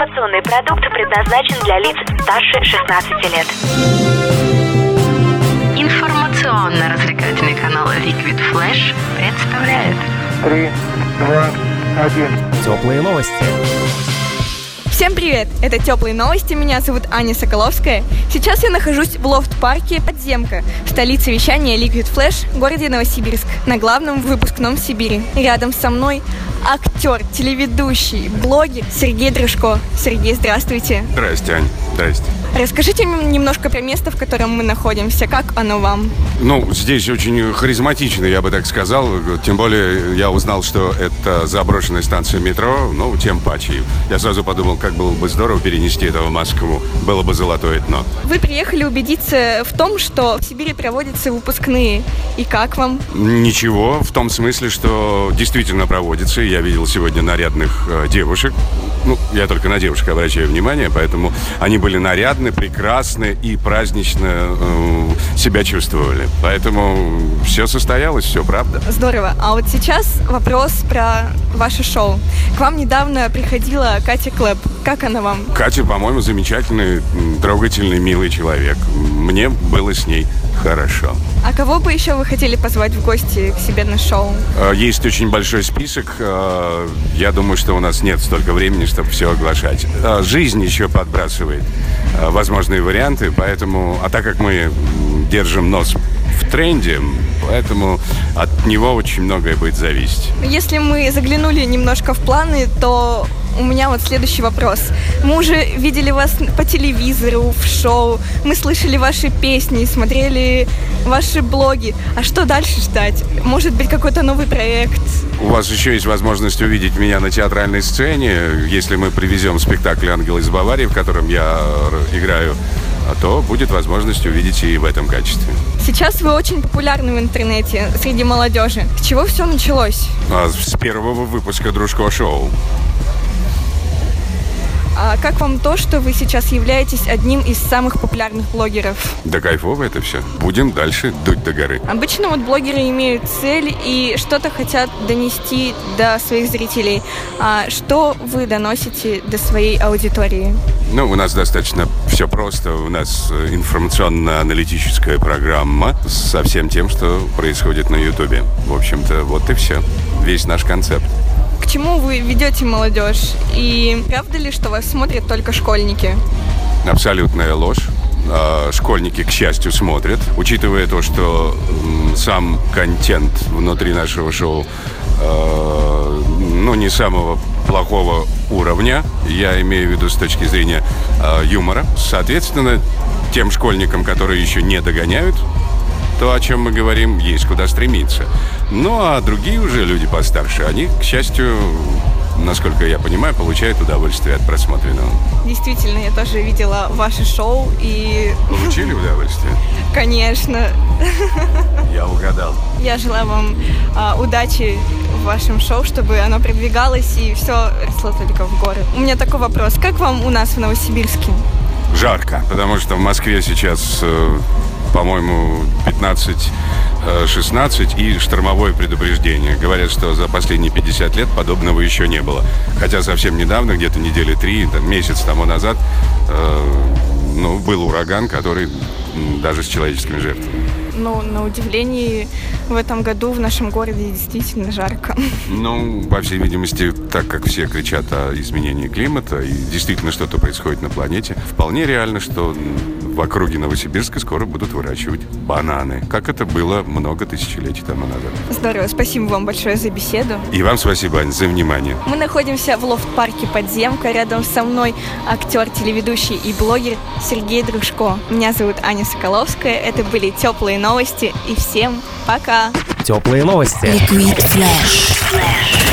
Информационный продукт предназначен для лиц старше 16 лет. Информационно-развлекательный канал Liquid Flash представляет Три, два, один. Теплые новости. Всем привет! Это Теплые новости, меня зовут Аня Соколовская. Сейчас я нахожусь в лофт-парке «Подземка», в столице вещания Liquid Flash, в городе Новосибирск, на главном выпускном Сибири. Рядом со мной актер, телеведущий, блогер Сергей Дрожко. Сергей, здравствуйте. Здрасте, Ань. Здрасте. Расскажите немножко про место, в котором мы находимся. Как оно вам? Ну, здесь очень харизматично, я бы так сказал. Тем более я узнал, что это заброшенная станция метро. Ну, тем паче. Я сразу подумал, как было бы здорово перенести это в Москву. Было бы золотое дно. Вы приехали убедиться в том, что в Сибири проводятся выпускные. И как вам? Ничего, в том смысле, что действительно проводится. Я видел сегодня нарядных э, девушек. Ну, я только на девушек обращаю внимание, поэтому они были нарядны, прекрасны и празднично э, себя чувствовали. Поэтому все состоялось, все правда. Здорово. А вот сейчас вопрос про ваше шоу. К вам недавно приходила Катя Клэп. Как она вам? Катя, по-моему, замечательный, трогательный, милый человек. Мне было с ней хорошо. А кого бы еще вы хотели позвать в гости к себе на шоу? Э, Есть очень большой список. Э, Я думаю, что у нас нет столько времени, чтобы все оглашать. Э, Жизнь еще подбрасывает возможные варианты, поэтому... А так как мы держим нос в тренде, поэтому от него очень многое будет зависеть. Если мы заглянули немножко в планы, то у меня вот следующий вопрос. Мы уже видели вас по телевизору, в шоу, мы слышали ваши песни, смотрели ваши блоги. А что дальше ждать? Может быть, какой-то новый проект? У вас еще есть возможность увидеть меня на театральной сцене, если мы привезем спектакль «Ангел из Баварии», в котором я играю, а то будет возможность увидеть и в этом качестве. Сейчас вы очень популярны в интернете среди молодежи. С чего все началось? А с первого выпуска «Дружко шоу». Как вам то, что вы сейчас являетесь одним из самых популярных блогеров? Да кайфово это все. Будем дальше дуть до горы. Обычно вот блогеры имеют цель и что-то хотят донести до своих зрителей. А что вы доносите до своей аудитории? Ну, у нас достаточно все просто. У нас э, информационно-аналитическая программа со всем тем, что происходит на Ютубе. В общем-то, вот и все. Весь наш концепт. К чему вы ведете молодежь? И правда ли, что вас смотрят только школьники? Абсолютная ложь. А, Школьники, к счастью, смотрят. Учитывая то, что сам контент внутри нашего шоу э, ну, не самого плохого уровня, я имею в виду с точки зрения э, юмора. Соответственно, тем школьникам, которые еще не догоняют, то, о чем мы говорим, есть куда стремиться. Ну, а другие уже люди постарше, они, к счастью, насколько я понимаю, получают удовольствие от просмотренного. Действительно, я тоже видела ваше шоу и, Получили удовольствие? конечно, Я угадал. я желаю вам а, удачи в вашем шоу, чтобы оно продвигалось и все росло только в горы. У меня такой вопрос. Как вам у нас в Новосибирске? Жарко, потому что в Москве сейчас, э, по-моему, 15-16 и штормовое предупреждение. Говорят, что за последние 50 лет подобного еще не было. Хотя совсем недавно, где-то недели три, там, месяц тому назад, э, ну, был ураган, который даже с человеческими жертвами. Ну, на удивление, в этом году в нашем городе действительно жарко. Ну, по всей видимости, так как все кричат о изменении климата и действительно что-то происходит на планете, вполне реально, что в округе Новосибирска скоро будут выращивать бананы, как это было много тысячелетий тому назад. Здорово, спасибо вам большое за беседу. И вам спасибо, Ань, за внимание. Мы находимся в лофт-парке «Подземка». Рядом со мной актер, телеведущий и блогер Сергей Дружко. Меня зовут Аня Соколовская. Это были теплые новости. И всем пока! Теплые новости. Liquid Flash.